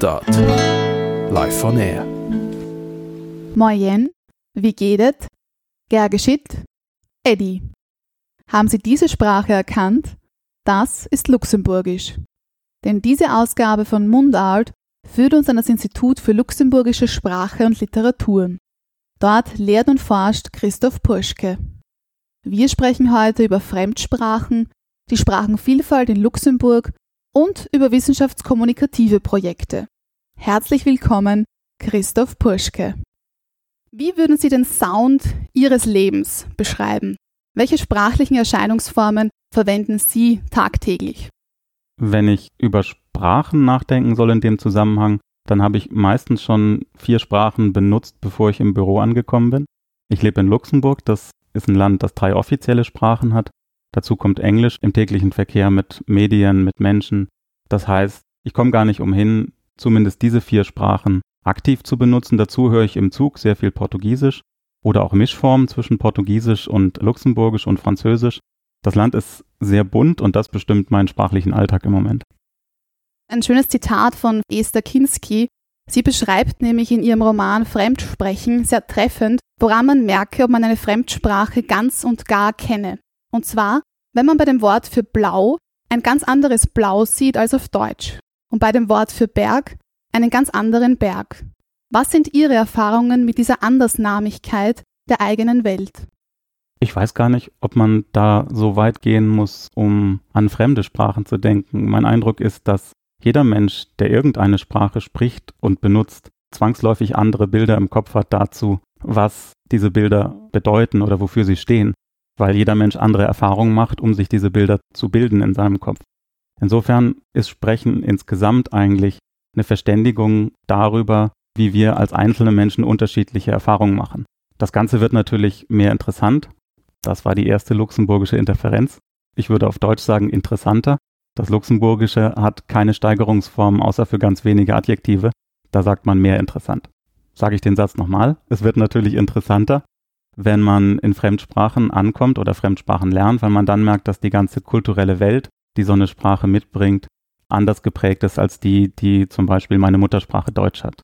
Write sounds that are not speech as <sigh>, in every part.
Mundart. Live von Air. Moyen, wie geht es? Gergeschit, Eddie. Haben Sie diese Sprache erkannt? Das ist Luxemburgisch. Denn diese Ausgabe von Mundart führt uns an das Institut für luxemburgische Sprache und Literaturen. Dort lehrt und forscht Christoph Purschke. Wir sprechen heute über Fremdsprachen, die Sprachenvielfalt in Luxemburg und über wissenschaftskommunikative Projekte. Herzlich willkommen, Christoph Purschke. Wie würden Sie den Sound Ihres Lebens beschreiben? Welche sprachlichen Erscheinungsformen verwenden Sie tagtäglich? Wenn ich über Sprachen nachdenken soll in dem Zusammenhang, dann habe ich meistens schon vier Sprachen benutzt, bevor ich im Büro angekommen bin. Ich lebe in Luxemburg, das ist ein Land, das drei offizielle Sprachen hat. Dazu kommt Englisch im täglichen Verkehr mit Medien, mit Menschen. Das heißt, ich komme gar nicht umhin, zumindest diese vier Sprachen aktiv zu benutzen. Dazu höre ich im Zug sehr viel Portugiesisch oder auch Mischformen zwischen Portugiesisch und Luxemburgisch und Französisch. Das Land ist sehr bunt und das bestimmt meinen sprachlichen Alltag im Moment. Ein schönes Zitat von Esther Kinski. Sie beschreibt nämlich in ihrem Roman Fremdsprechen sehr treffend, woran man merke, ob man eine Fremdsprache ganz und gar kenne. Und zwar, wenn man bei dem Wort für blau ein ganz anderes Blau sieht als auf Deutsch und bei dem Wort für Berg einen ganz anderen Berg. Was sind Ihre Erfahrungen mit dieser Andersnamigkeit der eigenen Welt? Ich weiß gar nicht, ob man da so weit gehen muss, um an fremde Sprachen zu denken. Mein Eindruck ist, dass jeder Mensch, der irgendeine Sprache spricht und benutzt, zwangsläufig andere Bilder im Kopf hat dazu, was diese Bilder bedeuten oder wofür sie stehen weil jeder Mensch andere Erfahrungen macht, um sich diese Bilder zu bilden in seinem Kopf. Insofern ist Sprechen insgesamt eigentlich eine Verständigung darüber, wie wir als einzelne Menschen unterschiedliche Erfahrungen machen. Das Ganze wird natürlich mehr interessant. Das war die erste luxemburgische Interferenz. Ich würde auf Deutsch sagen interessanter. Das Luxemburgische hat keine Steigerungsform außer für ganz wenige Adjektive. Da sagt man mehr interessant. Sage ich den Satz nochmal. Es wird natürlich interessanter, wenn man in Fremdsprachen ankommt oder Fremdsprachen lernt, weil man dann merkt, dass die ganze kulturelle Welt, die so eine Sprache mitbringt, anders geprägt ist als die, die zum Beispiel meine Muttersprache Deutsch hat.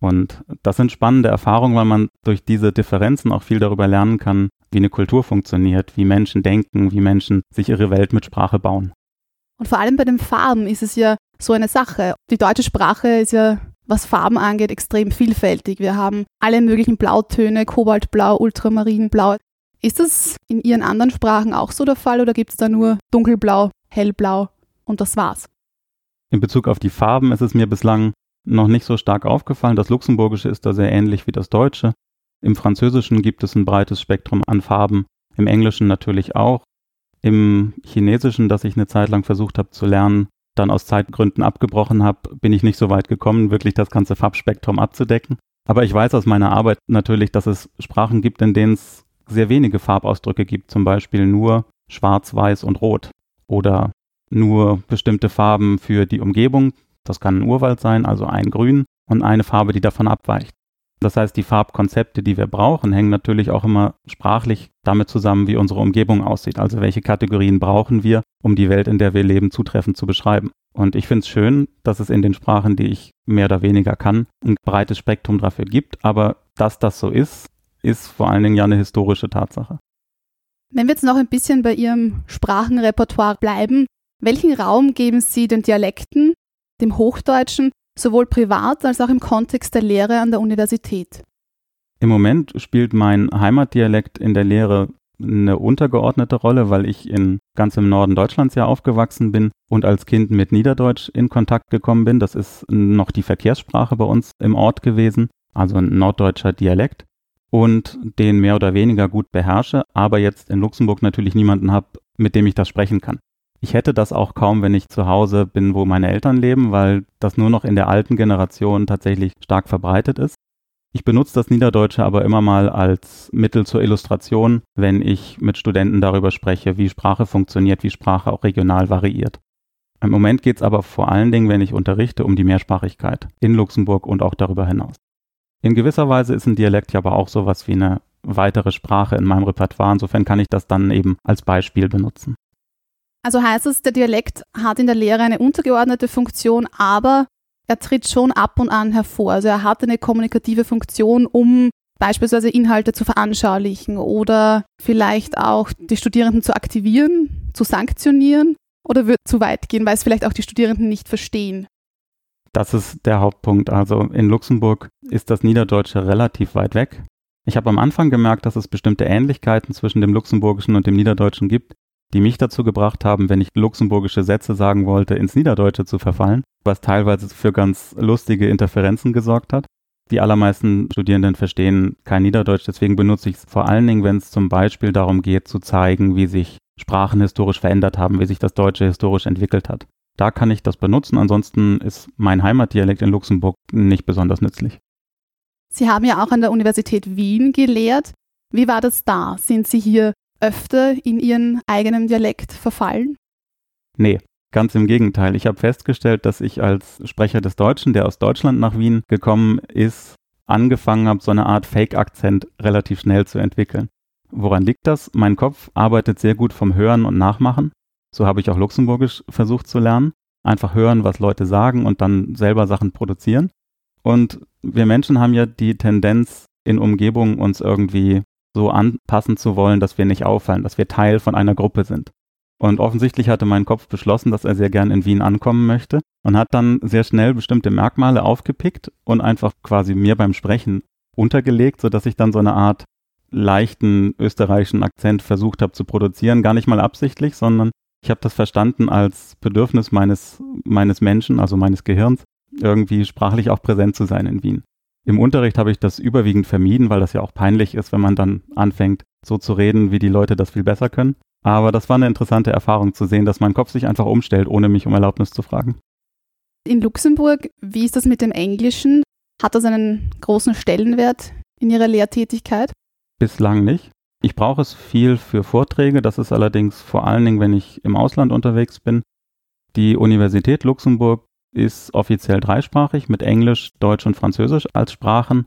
Und das sind spannende Erfahrungen, weil man durch diese Differenzen auch viel darüber lernen kann, wie eine Kultur funktioniert, wie Menschen denken, wie Menschen sich ihre Welt mit Sprache bauen. Und vor allem bei den Farben ist es ja so eine Sache. Die deutsche Sprache ist ja was Farben angeht, extrem vielfältig. Wir haben alle möglichen Blautöne, Kobaltblau, Ultramarinblau. Ist das in Ihren anderen Sprachen auch so der Fall oder gibt es da nur dunkelblau, hellblau und das war's? In Bezug auf die Farben ist es mir bislang noch nicht so stark aufgefallen. Das Luxemburgische ist da sehr ähnlich wie das Deutsche. Im Französischen gibt es ein breites Spektrum an Farben, im Englischen natürlich auch. Im Chinesischen, das ich eine Zeit lang versucht habe zu lernen, dann aus Zeitgründen abgebrochen habe, bin ich nicht so weit gekommen, wirklich das ganze Farbspektrum abzudecken. Aber ich weiß aus meiner Arbeit natürlich, dass es Sprachen gibt, in denen es sehr wenige Farbausdrücke gibt, zum Beispiel nur Schwarz, Weiß und Rot oder nur bestimmte Farben für die Umgebung. Das kann ein Urwald sein, also ein Grün und eine Farbe, die davon abweicht. Das heißt, die Farbkonzepte, die wir brauchen, hängen natürlich auch immer sprachlich damit zusammen, wie unsere Umgebung aussieht. Also welche Kategorien brauchen wir, um die Welt, in der wir leben, zutreffend zu beschreiben. Und ich finde es schön, dass es in den Sprachen, die ich mehr oder weniger kann, ein breites Spektrum dafür gibt. Aber dass das so ist, ist vor allen Dingen ja eine historische Tatsache. Wenn wir jetzt noch ein bisschen bei Ihrem Sprachenrepertoire bleiben, welchen Raum geben Sie den Dialekten, dem Hochdeutschen sowohl privat als auch im Kontext der Lehre an der Universität? Im Moment spielt mein Heimatdialekt in der Lehre eine untergeordnete Rolle, weil ich in ganz im Norden Deutschlands ja aufgewachsen bin und als Kind mit Niederdeutsch in Kontakt gekommen bin. Das ist noch die Verkehrssprache bei uns im Ort gewesen, also ein norddeutscher Dialekt und den mehr oder weniger gut beherrsche, aber jetzt in Luxemburg natürlich niemanden habe, mit dem ich das sprechen kann. Ich hätte das auch kaum, wenn ich zu Hause bin, wo meine Eltern leben, weil das nur noch in der alten Generation tatsächlich stark verbreitet ist. Ich benutze das Niederdeutsche aber immer mal als Mittel zur Illustration, wenn ich mit Studenten darüber spreche, wie Sprache funktioniert, wie Sprache auch regional variiert. Im Moment geht es aber vor allen Dingen, wenn ich unterrichte, um die Mehrsprachigkeit in Luxemburg und auch darüber hinaus. In gewisser Weise ist ein Dialekt ja aber auch sowas wie eine weitere Sprache in meinem Repertoire. Insofern kann ich das dann eben als Beispiel benutzen. Also heißt es, der Dialekt hat in der Lehre eine untergeordnete Funktion, aber er tritt schon ab und an hervor. Also er hat eine kommunikative Funktion, um beispielsweise Inhalte zu veranschaulichen oder vielleicht auch die Studierenden zu aktivieren, zu sanktionieren oder wird zu weit gehen, weil es vielleicht auch die Studierenden nicht verstehen. Das ist der Hauptpunkt. Also in Luxemburg ist das Niederdeutsche relativ weit weg. Ich habe am Anfang gemerkt, dass es bestimmte Ähnlichkeiten zwischen dem Luxemburgischen und dem Niederdeutschen gibt, die mich dazu gebracht haben, wenn ich luxemburgische Sätze sagen wollte, ins Niederdeutsche zu verfallen, was teilweise für ganz lustige Interferenzen gesorgt hat. Die allermeisten Studierenden verstehen kein Niederdeutsch, deswegen benutze ich es vor allen Dingen, wenn es zum Beispiel darum geht, zu zeigen, wie sich Sprachen historisch verändert haben, wie sich das Deutsche historisch entwickelt hat. Da kann ich das benutzen, ansonsten ist mein Heimatdialekt in Luxemburg nicht besonders nützlich. Sie haben ja auch an der Universität Wien gelehrt. Wie war das da? Sind Sie hier öfter in Ihren eigenen Dialekt verfallen? Nee, ganz im Gegenteil. Ich habe festgestellt, dass ich als Sprecher des Deutschen, der aus Deutschland nach Wien gekommen ist, angefangen habe, so eine Art Fake-Akzent relativ schnell zu entwickeln. Woran liegt das? Mein Kopf arbeitet sehr gut vom Hören und Nachmachen. So habe ich auch Luxemburgisch versucht zu lernen. Einfach hören, was Leute sagen und dann selber Sachen produzieren. Und wir Menschen haben ja die Tendenz, in Umgebungen uns irgendwie so anpassen zu wollen, dass wir nicht auffallen, dass wir Teil von einer Gruppe sind. Und offensichtlich hatte mein Kopf beschlossen, dass er sehr gern in Wien ankommen möchte und hat dann sehr schnell bestimmte Merkmale aufgepickt und einfach quasi mir beim Sprechen untergelegt, sodass ich dann so eine Art leichten österreichischen Akzent versucht habe zu produzieren. Gar nicht mal absichtlich, sondern ich habe das verstanden als Bedürfnis meines, meines Menschen, also meines Gehirns, irgendwie sprachlich auch präsent zu sein in Wien. Im Unterricht habe ich das überwiegend vermieden, weil das ja auch peinlich ist, wenn man dann anfängt, so zu reden, wie die Leute das viel besser können. Aber das war eine interessante Erfahrung zu sehen, dass mein Kopf sich einfach umstellt, ohne mich um Erlaubnis zu fragen. In Luxemburg, wie ist das mit dem Englischen? Hat das einen großen Stellenwert in Ihrer Lehrtätigkeit? Bislang nicht. Ich brauche es viel für Vorträge. Das ist allerdings vor allen Dingen, wenn ich im Ausland unterwegs bin. Die Universität Luxemburg ist offiziell dreisprachig mit Englisch, Deutsch und Französisch als Sprachen.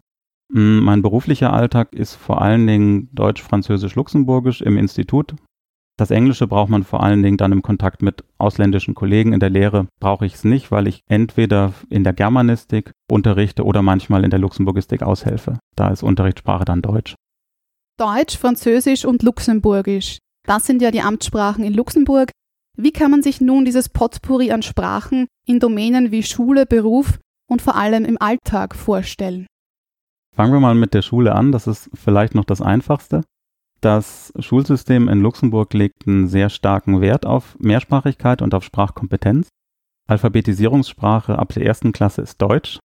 Mm, mein beruflicher Alltag ist vor allen Dingen Deutsch, Französisch, Luxemburgisch im Institut. Das Englische braucht man vor allen Dingen dann im Kontakt mit ausländischen Kollegen. In der Lehre brauche ich es nicht, weil ich entweder in der Germanistik unterrichte oder manchmal in der Luxemburgistik aushelfe. Da ist Unterrichtssprache dann Deutsch. Deutsch, Französisch und Luxemburgisch. Das sind ja die Amtssprachen in Luxemburg. Wie kann man sich nun dieses Potpourri an Sprachen in Domänen wie Schule, Beruf und vor allem im Alltag vorstellen? Fangen wir mal mit der Schule an, das ist vielleicht noch das Einfachste. Das Schulsystem in Luxemburg legt einen sehr starken Wert auf Mehrsprachigkeit und auf Sprachkompetenz. Alphabetisierungssprache ab der ersten Klasse ist Deutsch.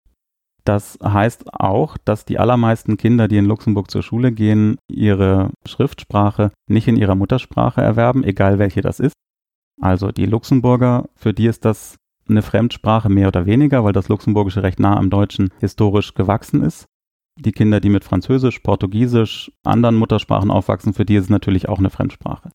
Das heißt auch, dass die allermeisten Kinder, die in Luxemburg zur Schule gehen, ihre Schriftsprache nicht in ihrer Muttersprache erwerben, egal welche das ist, also die Luxemburger, für die ist das eine Fremdsprache mehr oder weniger, weil das Luxemburgische recht nah am Deutschen historisch gewachsen ist. Die Kinder, die mit Französisch, Portugiesisch, anderen Muttersprachen aufwachsen, für die ist es natürlich auch eine Fremdsprache.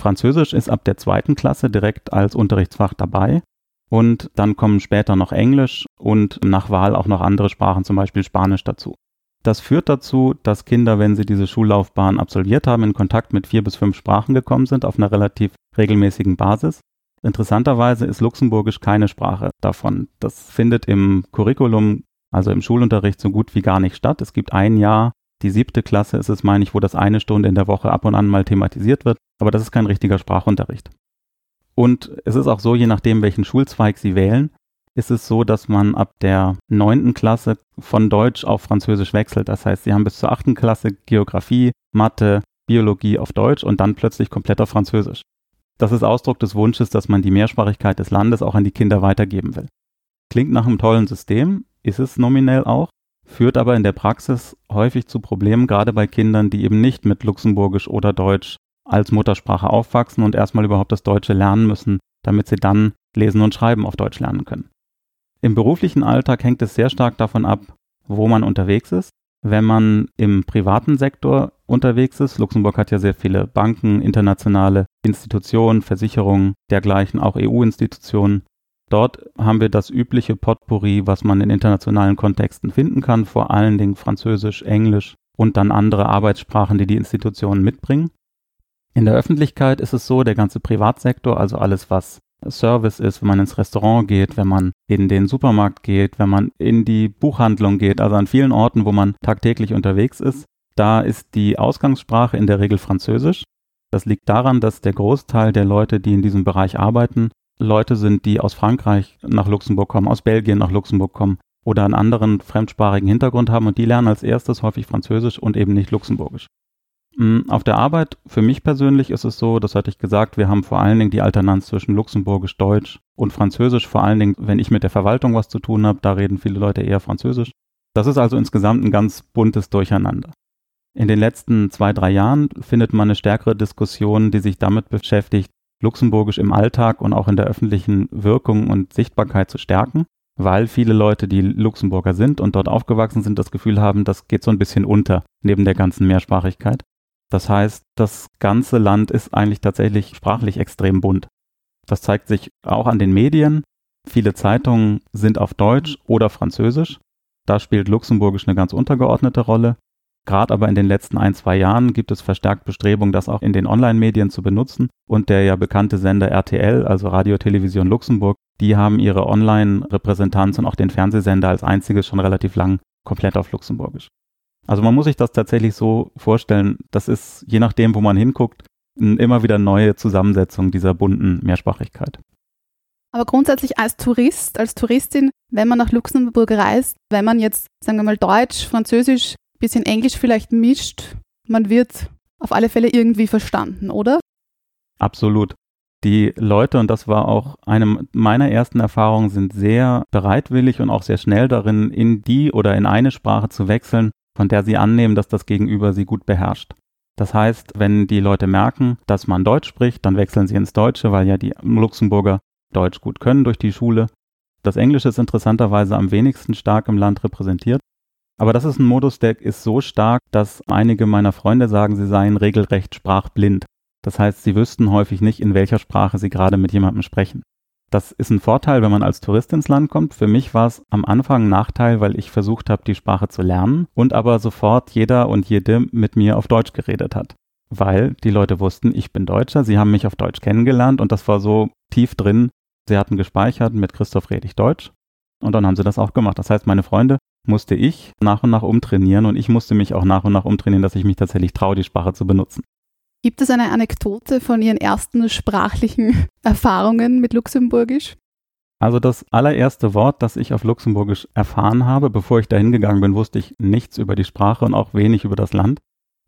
Französisch ist ab der zweiten Klasse direkt als Unterrichtsfach dabei und dann kommen später noch Englisch und nach Wahl auch noch andere Sprachen, zum Beispiel Spanisch dazu. Das führt dazu, dass Kinder, wenn sie diese Schullaufbahn absolviert haben, in Kontakt mit vier bis fünf Sprachen gekommen sind, auf einer relativ regelmäßigen Basis. Interessanterweise ist Luxemburgisch keine Sprache davon. Das findet im Curriculum, also im Schulunterricht, so gut wie gar nicht statt. Es gibt ein Jahr, die siebte Klasse ist es, meine ich, wo das eine Stunde in der Woche ab und an mal thematisiert wird, aber das ist kein richtiger Sprachunterricht. Und es ist auch so, je nachdem, welchen Schulzweig Sie wählen, ist es so, dass man ab der neunten Klasse von Deutsch auf Französisch wechselt. Das heißt, sie haben bis zur achten Klasse Geografie, Mathe, Biologie auf Deutsch und dann plötzlich komplett auf Französisch. Das ist Ausdruck des Wunsches, dass man die Mehrsprachigkeit des Landes auch an die Kinder weitergeben will. Klingt nach einem tollen System, ist es nominell auch, führt aber in der Praxis häufig zu Problemen, gerade bei Kindern, die eben nicht mit Luxemburgisch oder Deutsch als Muttersprache aufwachsen und erstmal überhaupt das Deutsche lernen müssen, damit sie dann lesen und schreiben auf Deutsch lernen können. Im beruflichen Alltag hängt es sehr stark davon ab, wo man unterwegs ist. Wenn man im privaten Sektor unterwegs ist, Luxemburg hat ja sehr viele Banken, internationale Institutionen, Versicherungen, dergleichen, auch EU-Institutionen. Dort haben wir das übliche Potpourri, was man in internationalen Kontexten finden kann, vor allen Dingen Französisch, Englisch und dann andere Arbeitssprachen, die die Institutionen mitbringen. In der Öffentlichkeit ist es so, der ganze Privatsektor, also alles, was Service ist, wenn man ins Restaurant geht, wenn man in den Supermarkt geht, wenn man in die Buchhandlung geht, also an vielen Orten, wo man tagtäglich unterwegs ist. Da ist die Ausgangssprache in der Regel Französisch. Das liegt daran, dass der Großteil der Leute, die in diesem Bereich arbeiten, Leute sind, die aus Frankreich nach Luxemburg kommen, aus Belgien nach Luxemburg kommen oder einen anderen fremdsprachigen Hintergrund haben und die lernen als erstes häufig Französisch und eben nicht Luxemburgisch. Hm, auf der Arbeit, für mich persönlich ist es so, das hatte ich gesagt, wir haben vor allen Dingen die Alternanz zwischen Luxemburgisch, Deutsch und Französisch. Vor allen Dingen, wenn ich mit der Verwaltung was zu tun habe, da reden viele Leute eher Französisch. Das ist also insgesamt ein ganz buntes Durcheinander. In den letzten zwei, drei Jahren findet man eine stärkere Diskussion, die sich damit beschäftigt, Luxemburgisch im Alltag und auch in der öffentlichen Wirkung und Sichtbarkeit zu stärken, weil viele Leute, die Luxemburger sind und dort aufgewachsen sind, das Gefühl haben, das geht so ein bisschen unter neben der ganzen Mehrsprachigkeit. Das heißt, das ganze Land ist eigentlich tatsächlich sprachlich extrem bunt. Das zeigt sich auch an den Medien. Viele Zeitungen sind auf Deutsch oder Französisch. Da spielt Luxemburgisch eine ganz untergeordnete Rolle. Gerade aber in den letzten ein, zwei Jahren gibt es verstärkt Bestrebungen, das auch in den Online-Medien zu benutzen. Und der ja bekannte Sender RTL, also Radio Television Luxemburg, die haben ihre Online-Repräsentanz und auch den Fernsehsender als einziges schon relativ lang komplett auf Luxemburgisch. Also man muss sich das tatsächlich so vorstellen, das ist je nachdem, wo man hinguckt, immer wieder neue Zusammensetzung dieser bunten Mehrsprachigkeit. Aber grundsätzlich als Tourist, als Touristin, wenn man nach Luxemburg reist, wenn man jetzt, sagen wir mal, Deutsch, Französisch, bisschen Englisch vielleicht mischt, man wird auf alle Fälle irgendwie verstanden, oder? Absolut. Die Leute, und das war auch eine meiner ersten Erfahrungen, sind sehr bereitwillig und auch sehr schnell darin, in die oder in eine Sprache zu wechseln, von der sie annehmen, dass das Gegenüber sie gut beherrscht. Das heißt, wenn die Leute merken, dass man Deutsch spricht, dann wechseln sie ins Deutsche, weil ja die Luxemburger Deutsch gut können durch die Schule. Das Englische ist interessanterweise am wenigsten stark im Land repräsentiert. Aber das ist ein Modus, der ist so stark, dass einige meiner Freunde sagen, sie seien regelrecht sprachblind. Das heißt, sie wüssten häufig nicht, in welcher Sprache sie gerade mit jemandem sprechen. Das ist ein Vorteil, wenn man als Tourist ins Land kommt. Für mich war es am Anfang ein Nachteil, weil ich versucht habe, die Sprache zu lernen und aber sofort jeder und jede mit mir auf Deutsch geredet hat. Weil die Leute wussten, ich bin Deutscher, sie haben mich auf Deutsch kennengelernt und das war so tief drin. Sie hatten gespeichert, mit Christoph rede ich Deutsch. Und dann haben sie das auch gemacht. Das heißt, meine Freunde musste ich nach und nach umtrainieren und ich musste mich auch nach und nach umtrainieren, dass ich mich tatsächlich traue, die Sprache zu benutzen. Gibt es eine Anekdote von Ihren ersten sprachlichen <laughs> Erfahrungen mit Luxemburgisch? Also das allererste Wort, das ich auf Luxemburgisch erfahren habe, bevor ich dahin gegangen bin, wusste ich nichts über die Sprache und auch wenig über das Land.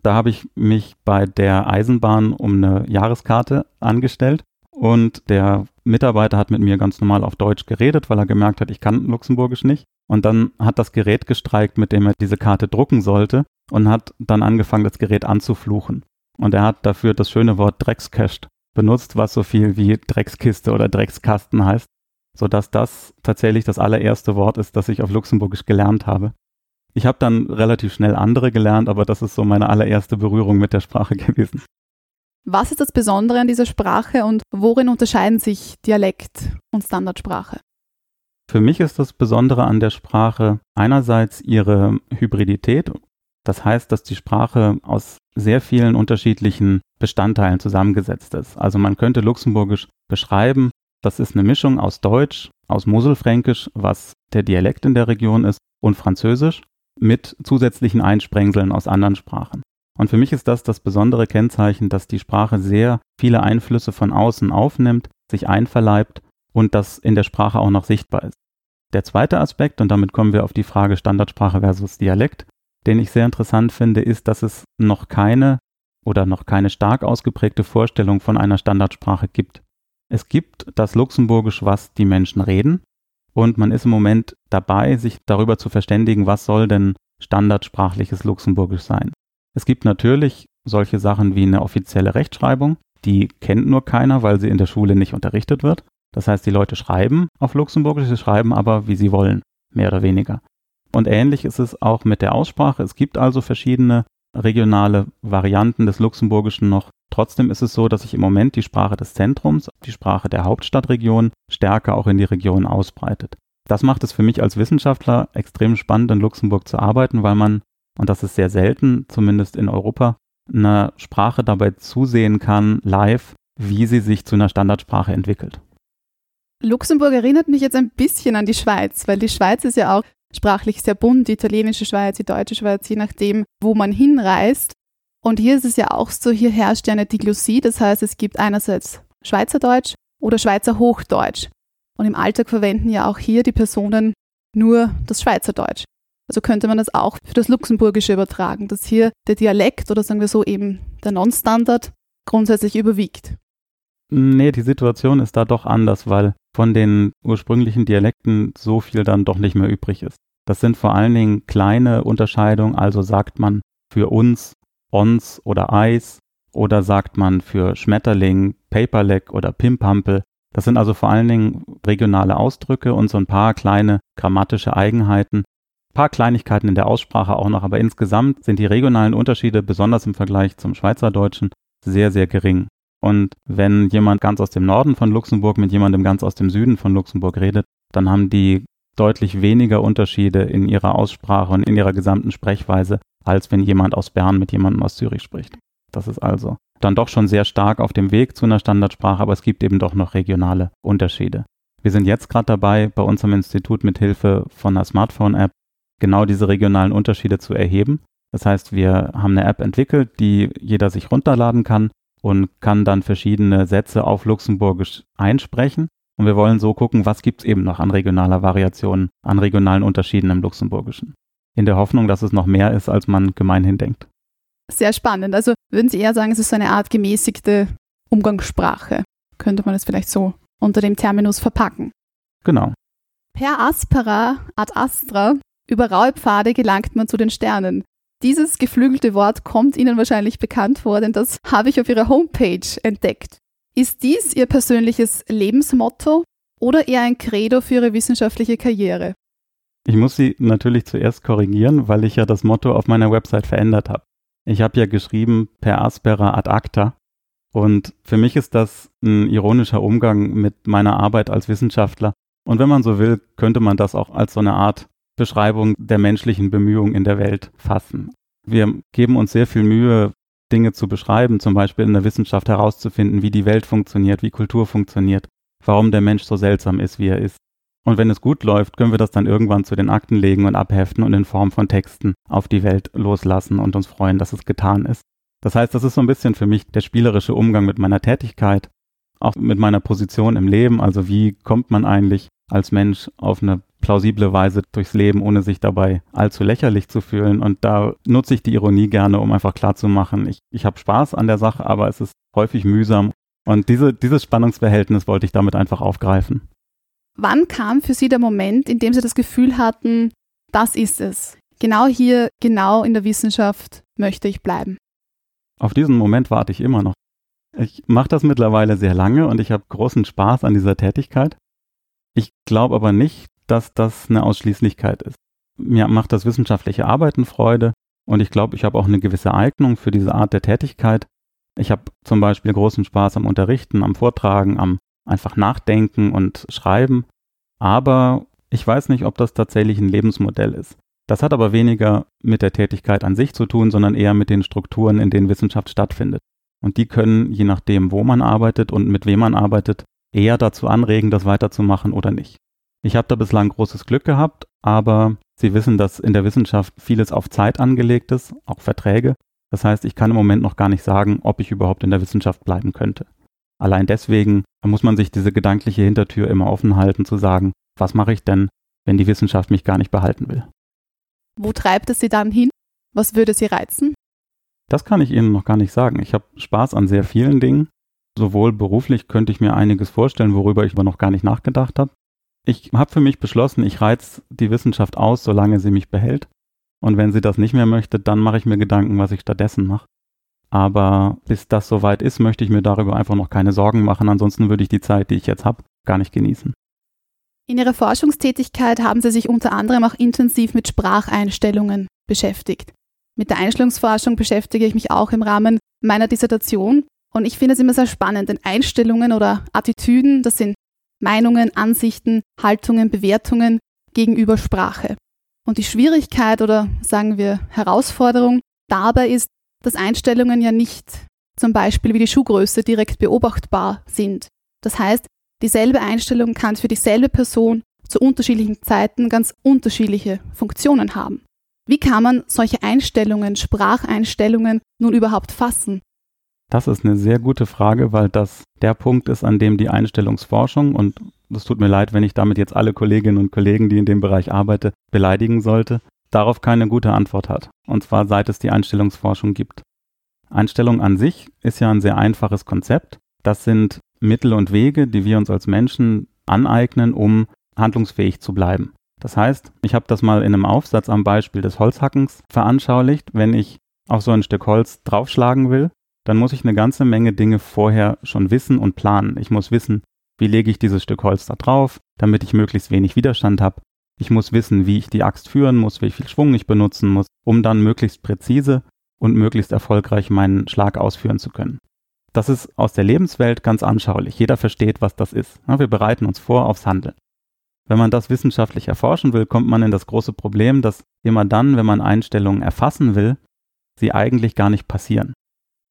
Da habe ich mich bei der Eisenbahn um eine Jahreskarte angestellt und der Mitarbeiter hat mit mir ganz normal auf Deutsch geredet, weil er gemerkt hat, ich kann Luxemburgisch nicht. Und dann hat das Gerät gestreikt, mit dem er diese Karte drucken sollte und hat dann angefangen, das Gerät anzufluchen. Und er hat dafür das schöne Wort Dreckscached benutzt, was so viel wie Dreckskiste oder Dreckskasten heißt, sodass das tatsächlich das allererste Wort ist, das ich auf Luxemburgisch gelernt habe. Ich habe dann relativ schnell andere gelernt, aber das ist so meine allererste Berührung mit der Sprache <laughs> gewesen. Was ist das Besondere an dieser Sprache und worin unterscheiden sich Dialekt und Standardsprache? Für mich ist das Besondere an der Sprache einerseits ihre Hybridität. Das heißt, dass die Sprache aus sehr vielen unterschiedlichen Bestandteilen zusammengesetzt ist. Also man könnte Luxemburgisch beschreiben, das ist eine Mischung aus Deutsch, aus Moselfränkisch, was der Dialekt in der Region ist, und Französisch mit zusätzlichen Einsprengseln aus anderen Sprachen. Und für mich ist das das besondere Kennzeichen, dass die Sprache sehr viele Einflüsse von außen aufnimmt, sich einverleibt und das in der Sprache auch noch sichtbar ist. Der zweite Aspekt, und damit kommen wir auf die Frage Standardsprache versus Dialekt, den ich sehr interessant finde, ist, dass es noch keine oder noch keine stark ausgeprägte Vorstellung von einer Standardsprache gibt. Es gibt das Luxemburgisch, was die Menschen reden, und man ist im Moment dabei, sich darüber zu verständigen, was soll denn standardsprachliches Luxemburgisch sein. Es gibt natürlich solche Sachen wie eine offizielle Rechtschreibung, die kennt nur keiner, weil sie in der Schule nicht unterrichtet wird. Das heißt, die Leute schreiben auf Luxemburgisch, sie schreiben aber, wie sie wollen, mehr oder weniger. Und ähnlich ist es auch mit der Aussprache. Es gibt also verschiedene regionale Varianten des Luxemburgischen noch. Trotzdem ist es so, dass sich im Moment die Sprache des Zentrums, die Sprache der Hauptstadtregion, stärker auch in die Region ausbreitet. Das macht es für mich als Wissenschaftler extrem spannend, in Luxemburg zu arbeiten, weil man, und das ist sehr selten, zumindest in Europa, einer Sprache dabei zusehen kann, live, wie sie sich zu einer Standardsprache entwickelt. Luxemburg erinnert mich jetzt ein bisschen an die Schweiz, weil die Schweiz ist ja auch sprachlich sehr bunt, die italienische Schweiz, die deutsche Schweiz, je nachdem, wo man hinreist. Und hier ist es ja auch so, hier herrscht ja eine Diglossie, das heißt, es gibt einerseits Schweizerdeutsch oder Schweizer Hochdeutsch. Und im Alltag verwenden ja auch hier die Personen nur das Schweizerdeutsch. Also könnte man das auch für das Luxemburgische übertragen, dass hier der Dialekt oder sagen wir so eben der Non-Standard grundsätzlich überwiegt. Nee, die Situation ist da doch anders, weil von den ursprünglichen Dialekten so viel dann doch nicht mehr übrig ist. Das sind vor allen Dingen kleine Unterscheidungen, also sagt man für uns Ons oder Eis oder sagt man für Schmetterling Paperleck oder Pimpampel. Das sind also vor allen Dingen regionale Ausdrücke und so ein paar kleine grammatische Eigenheiten. Paar Kleinigkeiten in der Aussprache auch noch, aber insgesamt sind die regionalen Unterschiede, besonders im Vergleich zum Schweizerdeutschen, sehr, sehr gering. Und wenn jemand ganz aus dem Norden von Luxemburg mit jemandem ganz aus dem Süden von Luxemburg redet, dann haben die deutlich weniger Unterschiede in ihrer Aussprache und in ihrer gesamten Sprechweise, als wenn jemand aus Bern mit jemandem aus Zürich spricht. Das ist also dann doch schon sehr stark auf dem Weg zu einer Standardsprache, aber es gibt eben doch noch regionale Unterschiede. Wir sind jetzt gerade dabei, bei uns am Institut mit Hilfe von einer Smartphone-App genau diese regionalen Unterschiede zu erheben. Das heißt, wir haben eine App entwickelt, die jeder sich runterladen kann und kann dann verschiedene Sätze auf Luxemburgisch einsprechen. Und wir wollen so gucken, was gibt es eben noch an regionaler Variation, an regionalen Unterschieden im Luxemburgischen. In der Hoffnung, dass es noch mehr ist, als man gemeinhin denkt. Sehr spannend. Also würden Sie eher sagen, es ist so eine Art gemäßigte Umgangssprache. Könnte man es vielleicht so unter dem Terminus verpacken. Genau. Per aspera ad astra, über raue Pfade gelangt man zu den Sternen. Dieses geflügelte Wort kommt Ihnen wahrscheinlich bekannt vor, denn das habe ich auf Ihrer Homepage entdeckt. Ist dies Ihr persönliches Lebensmotto oder eher ein Credo für Ihre wissenschaftliche Karriere? Ich muss Sie natürlich zuerst korrigieren, weil ich ja das Motto auf meiner Website verändert habe. Ich habe ja geschrieben per aspera ad acta und für mich ist das ein ironischer Umgang mit meiner Arbeit als Wissenschaftler. Und wenn man so will, könnte man das auch als so eine Art Beschreibung der menschlichen Bemühungen in der Welt fassen. Wir geben uns sehr viel Mühe, Dinge zu beschreiben, zum Beispiel in der Wissenschaft herauszufinden, wie die Welt funktioniert, wie Kultur funktioniert, warum der Mensch so seltsam ist, wie er ist. Und wenn es gut läuft, können wir das dann irgendwann zu den Akten legen und abheften und in Form von Texten auf die Welt loslassen und uns freuen, dass es getan ist. Das heißt, das ist so ein bisschen für mich der spielerische Umgang mit meiner Tätigkeit, auch mit meiner Position im Leben. Also wie kommt man eigentlich als Mensch auf eine plausible Weise durchs Leben, ohne sich dabei allzu lächerlich zu fühlen. Und da nutze ich die Ironie gerne, um einfach klarzumachen, ich, ich habe Spaß an der Sache, aber es ist häufig mühsam. Und diese, dieses Spannungsverhältnis wollte ich damit einfach aufgreifen. Wann kam für Sie der Moment, in dem Sie das Gefühl hatten, das ist es? Genau hier, genau in der Wissenschaft möchte ich bleiben. Auf diesen Moment warte ich immer noch. Ich mache das mittlerweile sehr lange und ich habe großen Spaß an dieser Tätigkeit. Ich glaube aber nicht, dass das eine Ausschließlichkeit ist. Mir macht das wissenschaftliche Arbeiten Freude und ich glaube, ich habe auch eine gewisse Eignung für diese Art der Tätigkeit. Ich habe zum Beispiel großen Spaß am Unterrichten, am Vortragen, am einfach Nachdenken und Schreiben. Aber ich weiß nicht, ob das tatsächlich ein Lebensmodell ist. Das hat aber weniger mit der Tätigkeit an sich zu tun, sondern eher mit den Strukturen, in denen Wissenschaft stattfindet. Und die können, je nachdem, wo man arbeitet und mit wem man arbeitet, eher dazu anregen, das weiterzumachen oder nicht. Ich habe da bislang großes Glück gehabt, aber Sie wissen, dass in der Wissenschaft vieles auf Zeit angelegt ist, auch Verträge. Das heißt, ich kann im Moment noch gar nicht sagen, ob ich überhaupt in der Wissenschaft bleiben könnte. Allein deswegen muss man sich diese gedankliche Hintertür immer offen halten, zu sagen, was mache ich denn, wenn die Wissenschaft mich gar nicht behalten will. Wo treibt es Sie dann hin? Was würde Sie reizen? Das kann ich Ihnen noch gar nicht sagen. Ich habe Spaß an sehr vielen Dingen. Sowohl beruflich könnte ich mir einiges vorstellen, worüber ich aber noch gar nicht nachgedacht habe. Ich habe für mich beschlossen, ich reiz die Wissenschaft aus, solange sie mich behält. Und wenn sie das nicht mehr möchte, dann mache ich mir Gedanken, was ich stattdessen mache. Aber bis das soweit ist, möchte ich mir darüber einfach noch keine Sorgen machen. Ansonsten würde ich die Zeit, die ich jetzt habe, gar nicht genießen. In Ihrer Forschungstätigkeit haben Sie sich unter anderem auch intensiv mit Spracheinstellungen beschäftigt. Mit der Einstellungsforschung beschäftige ich mich auch im Rahmen meiner Dissertation. Und ich finde es immer sehr spannend, denn Einstellungen oder Attitüden, das sind Meinungen, Ansichten, Haltungen, Bewertungen gegenüber Sprache. Und die Schwierigkeit oder sagen wir Herausforderung dabei ist, dass Einstellungen ja nicht zum Beispiel wie die Schuhgröße direkt beobachtbar sind. Das heißt, Dieselbe Einstellung kann für dieselbe Person zu unterschiedlichen Zeiten ganz unterschiedliche Funktionen haben. Wie kann man solche Einstellungen, Spracheinstellungen nun überhaupt fassen? Das ist eine sehr gute Frage, weil das der Punkt ist, an dem die Einstellungsforschung, und es tut mir leid, wenn ich damit jetzt alle Kolleginnen und Kollegen, die in dem Bereich arbeiten, beleidigen sollte, darauf keine gute Antwort hat. Und zwar seit es die Einstellungsforschung gibt. Einstellung an sich ist ja ein sehr einfaches Konzept. Das sind Mittel und Wege, die wir uns als Menschen aneignen, um handlungsfähig zu bleiben. Das heißt, ich habe das mal in einem Aufsatz am Beispiel des Holzhackens veranschaulicht. Wenn ich auf so ein Stück Holz draufschlagen will, dann muss ich eine ganze Menge Dinge vorher schon wissen und planen. Ich muss wissen, wie lege ich dieses Stück Holz da drauf, damit ich möglichst wenig Widerstand habe. Ich muss wissen, wie ich die Axt führen muss, wie viel Schwung ich benutzen muss, um dann möglichst präzise und möglichst erfolgreich meinen Schlag ausführen zu können. Das ist aus der Lebenswelt ganz anschaulich. Jeder versteht, was das ist. Wir bereiten uns vor aufs Handeln. Wenn man das wissenschaftlich erforschen will, kommt man in das große Problem, dass immer dann, wenn man Einstellungen erfassen will, sie eigentlich gar nicht passieren.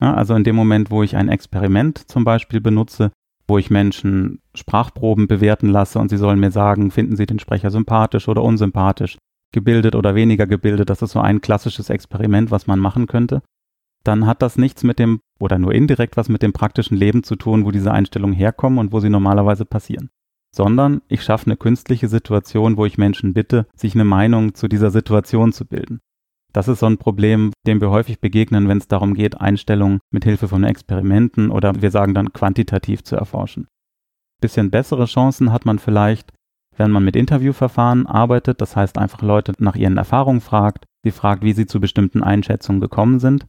Ja, also in dem Moment, wo ich ein Experiment zum Beispiel benutze, wo ich Menschen Sprachproben bewerten lasse und sie sollen mir sagen, finden sie den Sprecher sympathisch oder unsympathisch, gebildet oder weniger gebildet, das ist so ein klassisches Experiment, was man machen könnte, dann hat das nichts mit dem oder nur indirekt was mit dem praktischen Leben zu tun, wo diese Einstellungen herkommen und wo sie normalerweise passieren. Sondern ich schaffe eine künstliche Situation, wo ich Menschen bitte, sich eine Meinung zu dieser Situation zu bilden. Das ist so ein Problem, dem wir häufig begegnen, wenn es darum geht, Einstellungen mit Hilfe von Experimenten oder wir sagen dann quantitativ zu erforschen. Bisschen bessere Chancen hat man vielleicht, wenn man mit Interviewverfahren arbeitet, das heißt einfach Leute nach ihren Erfahrungen fragt, sie fragt, wie sie zu bestimmten Einschätzungen gekommen sind.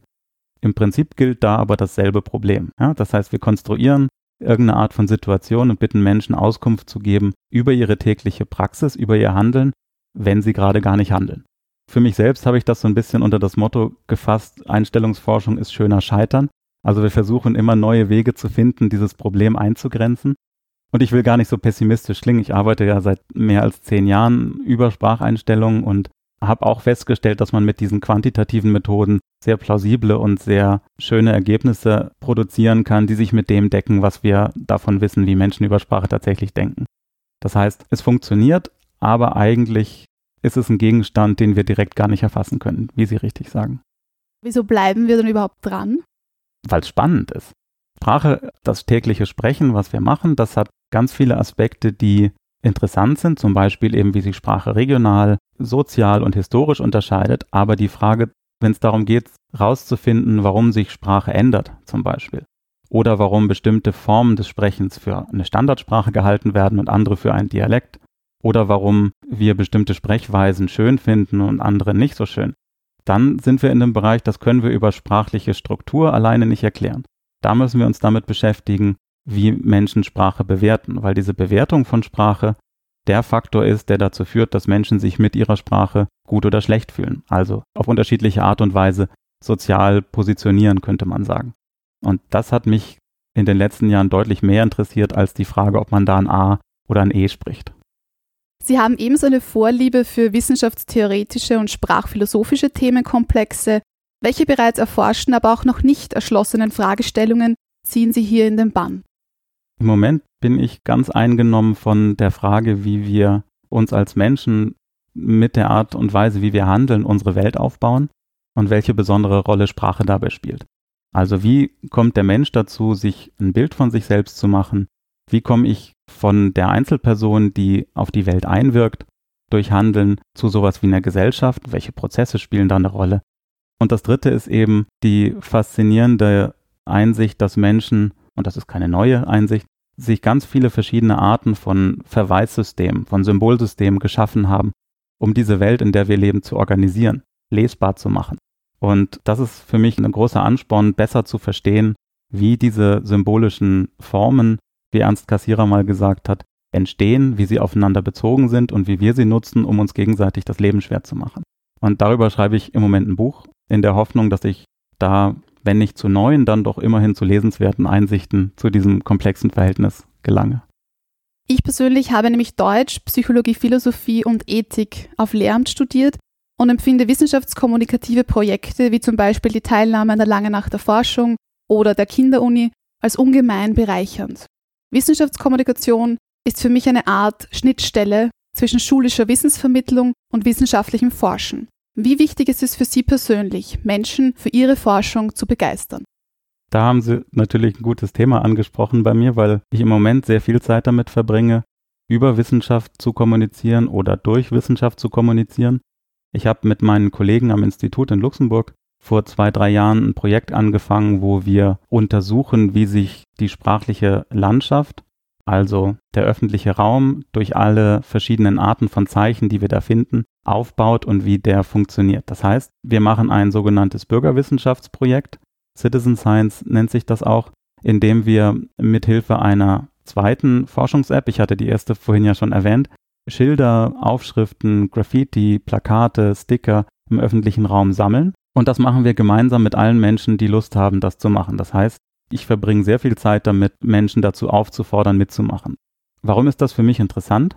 Im Prinzip gilt da aber dasselbe Problem. Ja? Das heißt, wir konstruieren irgendeine Art von Situation und bitten Menschen Auskunft zu geben über ihre tägliche Praxis, über ihr Handeln, wenn sie gerade gar nicht handeln. Für mich selbst habe ich das so ein bisschen unter das Motto gefasst, Einstellungsforschung ist schöner Scheitern. Also wir versuchen immer neue Wege zu finden, dieses Problem einzugrenzen. Und ich will gar nicht so pessimistisch klingen. Ich arbeite ja seit mehr als zehn Jahren über Spracheinstellungen und habe auch festgestellt, dass man mit diesen quantitativen Methoden sehr plausible und sehr schöne Ergebnisse produzieren kann, die sich mit dem decken, was wir davon wissen, wie Menschen über Sprache tatsächlich denken. Das heißt, es funktioniert, aber eigentlich ist es ein Gegenstand, den wir direkt gar nicht erfassen können, wie Sie richtig sagen. Wieso bleiben wir denn überhaupt dran? Weil es spannend ist. Sprache, das tägliche Sprechen, was wir machen, das hat ganz viele Aspekte, die interessant sind, zum Beispiel eben, wie sich Sprache regional, sozial und historisch unterscheidet. Aber die Frage, wenn es darum geht, herauszufinden, warum sich Sprache ändert, zum Beispiel, oder warum bestimmte Formen des Sprechens für eine Standardsprache gehalten werden und andere für einen Dialekt, oder warum wir bestimmte Sprechweisen schön finden und andere nicht so schön, dann sind wir in dem Bereich, das können wir über sprachliche Struktur alleine nicht erklären. Da müssen wir uns damit beschäftigen, wie Menschen Sprache bewerten, weil diese Bewertung von Sprache der Faktor ist, der dazu führt, dass Menschen sich mit ihrer Sprache gut oder schlecht fühlen. Also auf unterschiedliche Art und Weise sozial positionieren, könnte man sagen. Und das hat mich in den letzten Jahren deutlich mehr interessiert als die Frage, ob man da ein A oder ein E spricht. Sie haben ebenso eine Vorliebe für wissenschaftstheoretische und sprachphilosophische Themenkomplexe. Welche bereits erforschten, aber auch noch nicht erschlossenen Fragestellungen ziehen Sie hier in den Bann? Im Moment bin ich ganz eingenommen von der Frage, wie wir uns als Menschen mit der Art und Weise, wie wir handeln, unsere Welt aufbauen und welche besondere Rolle Sprache dabei spielt. Also wie kommt der Mensch dazu, sich ein Bild von sich selbst zu machen? Wie komme ich von der Einzelperson, die auf die Welt einwirkt, durch Handeln zu sowas wie einer Gesellschaft? Welche Prozesse spielen da eine Rolle? Und das dritte ist eben die faszinierende Einsicht, dass Menschen, und das ist keine neue Einsicht, sich ganz viele verschiedene Arten von Verweissystemen, von Symbolsystemen geschaffen haben, um diese Welt, in der wir leben, zu organisieren, lesbar zu machen. Und das ist für mich ein großer Ansporn, besser zu verstehen, wie diese symbolischen Formen wie Ernst Kassierer mal gesagt hat, entstehen, wie sie aufeinander bezogen sind und wie wir sie nutzen, um uns gegenseitig das Leben schwer zu machen. Und darüber schreibe ich im Moment ein Buch, in der Hoffnung, dass ich da, wenn nicht zu neuen, dann doch immerhin zu lesenswerten Einsichten zu diesem komplexen Verhältnis gelange. Ich persönlich habe nämlich Deutsch, Psychologie, Philosophie und Ethik auf Lehramt studiert und empfinde wissenschaftskommunikative Projekte wie zum Beispiel die Teilnahme an der Lange Nacht der Forschung oder der Kinderuni als ungemein bereichernd. Wissenschaftskommunikation ist für mich eine Art Schnittstelle zwischen schulischer Wissensvermittlung und wissenschaftlichem Forschen. Wie wichtig ist es für Sie persönlich, Menschen für Ihre Forschung zu begeistern? Da haben Sie natürlich ein gutes Thema angesprochen bei mir, weil ich im Moment sehr viel Zeit damit verbringe, über Wissenschaft zu kommunizieren oder durch Wissenschaft zu kommunizieren. Ich habe mit meinen Kollegen am Institut in Luxemburg vor zwei, drei Jahren ein Projekt angefangen, wo wir untersuchen, wie sich die sprachliche Landschaft, also der öffentliche Raum, durch alle verschiedenen Arten von Zeichen, die wir da finden, aufbaut und wie der funktioniert. Das heißt, wir machen ein sogenanntes Bürgerwissenschaftsprojekt, Citizen Science nennt sich das auch, in dem wir mithilfe einer zweiten Forschungs-App, ich hatte die erste vorhin ja schon erwähnt, Schilder, Aufschriften, Graffiti, Plakate, Sticker im öffentlichen Raum sammeln und das machen wir gemeinsam mit allen Menschen, die Lust haben, das zu machen. Das heißt, ich verbringe sehr viel Zeit damit, Menschen dazu aufzufordern, mitzumachen. Warum ist das für mich interessant?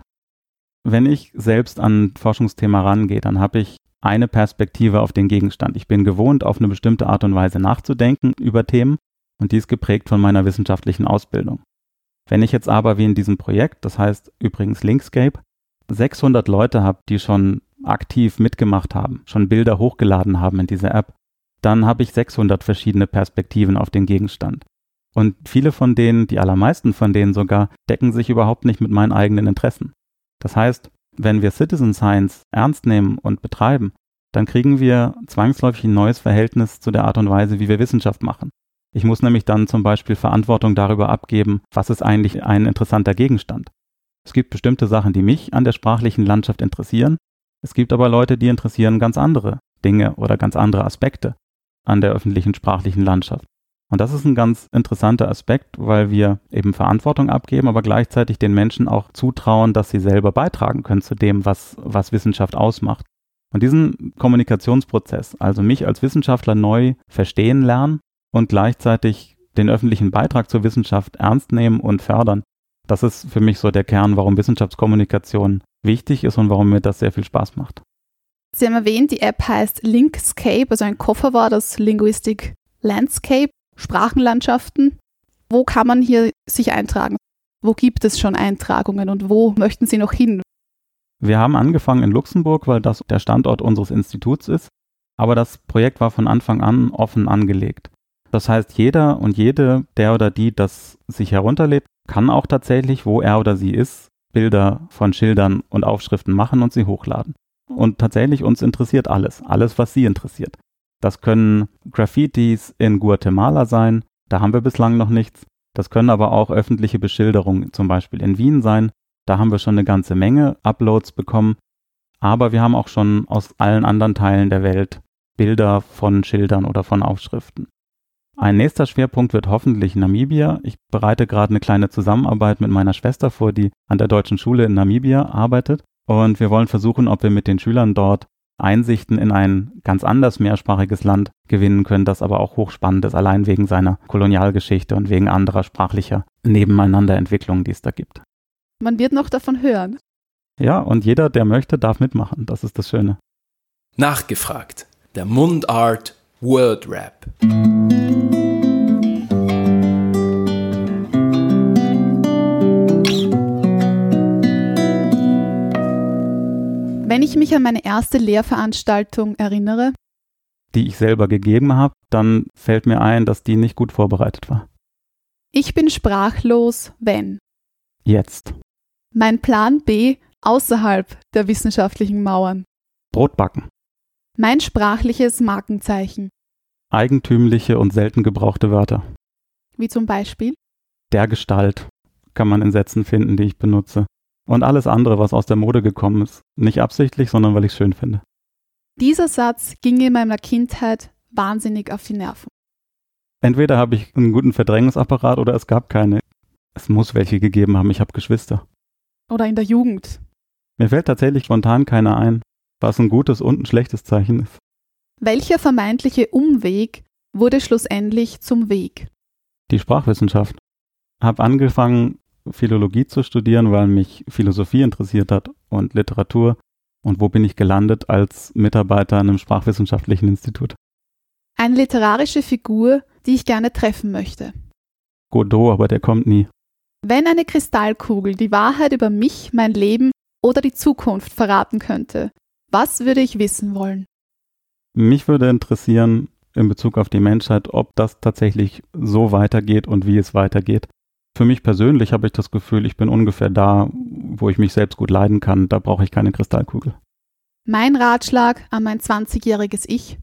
Wenn ich selbst an ein Forschungsthema rangehe, dann habe ich eine Perspektive auf den Gegenstand. Ich bin gewohnt, auf eine bestimmte Art und Weise nachzudenken über Themen und die ist geprägt von meiner wissenschaftlichen Ausbildung. Wenn ich jetzt aber wie in diesem Projekt, das heißt übrigens Linkscape, 600 Leute habe, die schon aktiv mitgemacht haben, schon Bilder hochgeladen haben in diese App, dann habe ich 600 verschiedene Perspektiven auf den Gegenstand. Und viele von denen, die allermeisten von denen sogar, decken sich überhaupt nicht mit meinen eigenen Interessen. Das heißt, wenn wir Citizen Science ernst nehmen und betreiben, dann kriegen wir zwangsläufig ein neues Verhältnis zu der Art und Weise, wie wir Wissenschaft machen. Ich muss nämlich dann zum Beispiel Verantwortung darüber abgeben, was ist eigentlich ein interessanter Gegenstand. Es gibt bestimmte Sachen, die mich an der sprachlichen Landschaft interessieren es gibt aber Leute, die interessieren ganz andere Dinge oder ganz andere Aspekte an der öffentlichen sprachlichen Landschaft. Und das ist ein ganz interessanter Aspekt, weil wir eben Verantwortung abgeben, aber gleichzeitig den Menschen auch zutrauen, dass sie selber beitragen können zu dem, was, was Wissenschaft ausmacht. Und diesen Kommunikationsprozess, also mich als Wissenschaftler neu verstehen lernen und gleichzeitig den öffentlichen Beitrag zur Wissenschaft ernst nehmen und fördern, das ist für mich so der Kern, warum Wissenschaftskommunikation wichtig ist und warum mir das sehr viel Spaß macht. Sie haben erwähnt, die App heißt Linkscape, also ein Kofferwort aus Linguistic Landscape, Sprachenlandschaften. Wo kann man hier sich eintragen? Wo gibt es schon Eintragungen und wo möchten Sie noch hin? Wir haben angefangen in Luxemburg, weil das der Standort unseres Instituts ist, aber das Projekt war von Anfang an offen angelegt. Das heißt, jeder und jede, der oder die das sich herunterlädt, kann auch tatsächlich, wo er oder sie ist, Bilder von Schildern und Aufschriften machen und sie hochladen. Und tatsächlich uns interessiert alles, alles, was sie interessiert. Das können Graffitis in Guatemala sein, da haben wir bislang noch nichts. Das können aber auch öffentliche Beschilderungen, zum Beispiel in Wien sein. Da haben wir schon eine ganze Menge Uploads bekommen. Aber wir haben auch schon aus allen anderen Teilen der Welt Bilder von Schildern oder von Aufschriften. Ein nächster Schwerpunkt wird hoffentlich Namibia. Ich bereite gerade eine kleine Zusammenarbeit mit meiner Schwester vor, die an der deutschen Schule in Namibia arbeitet. Und wir wollen versuchen, ob wir mit den Schülern dort Einsichten in ein ganz anders mehrsprachiges Land gewinnen können, das aber auch hochspannend ist, allein wegen seiner Kolonialgeschichte und wegen anderer sprachlicher Nebeneinanderentwicklungen, die es da gibt. Man wird noch davon hören. Ja, und jeder, der möchte, darf mitmachen. Das ist das Schöne. Nachgefragt. Der Mundart Word Rap. Wenn ich mich an meine erste Lehrveranstaltung erinnere, die ich selber gegeben habe, dann fällt mir ein, dass die nicht gut vorbereitet war. Ich bin sprachlos, wenn. Jetzt. Mein Plan B außerhalb der wissenschaftlichen Mauern. Brotbacken. Mein sprachliches Markenzeichen. Eigentümliche und selten gebrauchte Wörter. Wie zum Beispiel? Der Gestalt kann man in Sätzen finden, die ich benutze und alles andere, was aus der Mode gekommen ist. Nicht absichtlich, sondern weil ich es schön finde. Dieser Satz ging in meiner Kindheit wahnsinnig auf die Nerven. Entweder habe ich einen guten Verdrängungsapparat oder es gab keine. Es muss welche gegeben haben, ich habe Geschwister. Oder in der Jugend. Mir fällt tatsächlich spontan keiner ein, was ein gutes und ein schlechtes Zeichen ist. Welcher vermeintliche Umweg wurde schlussendlich zum Weg? Die Sprachwissenschaft. Habe angefangen, Philologie zu studieren, weil mich Philosophie interessiert hat und Literatur. Und wo bin ich gelandet als Mitarbeiter an einem sprachwissenschaftlichen Institut? Eine literarische Figur, die ich gerne treffen möchte. Godot, aber der kommt nie. Wenn eine Kristallkugel die Wahrheit über mich, mein Leben oder die Zukunft verraten könnte, was würde ich wissen wollen? Mich würde interessieren, in Bezug auf die Menschheit, ob das tatsächlich so weitergeht und wie es weitergeht. Für mich persönlich habe ich das Gefühl, ich bin ungefähr da, wo ich mich selbst gut leiden kann. Da brauche ich keine Kristallkugel. Mein Ratschlag an mein 20-jähriges Ich?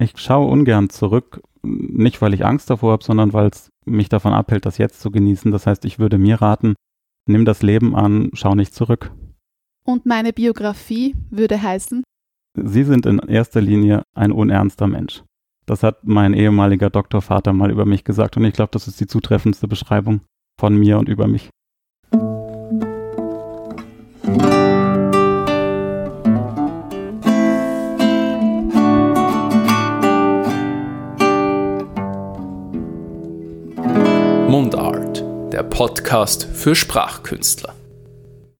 Ich schaue ungern zurück, nicht weil ich Angst davor habe, sondern weil es mich davon abhält, das jetzt zu genießen. Das heißt, ich würde mir raten, nimm das Leben an, schau nicht zurück. Und meine Biografie würde heißen? Sie sind in erster Linie ein unernster Mensch. Das hat mein ehemaliger Doktorvater mal über mich gesagt und ich glaube, das ist die zutreffendste Beschreibung von mir und über mich. Mundart, der Podcast für Sprachkünstler.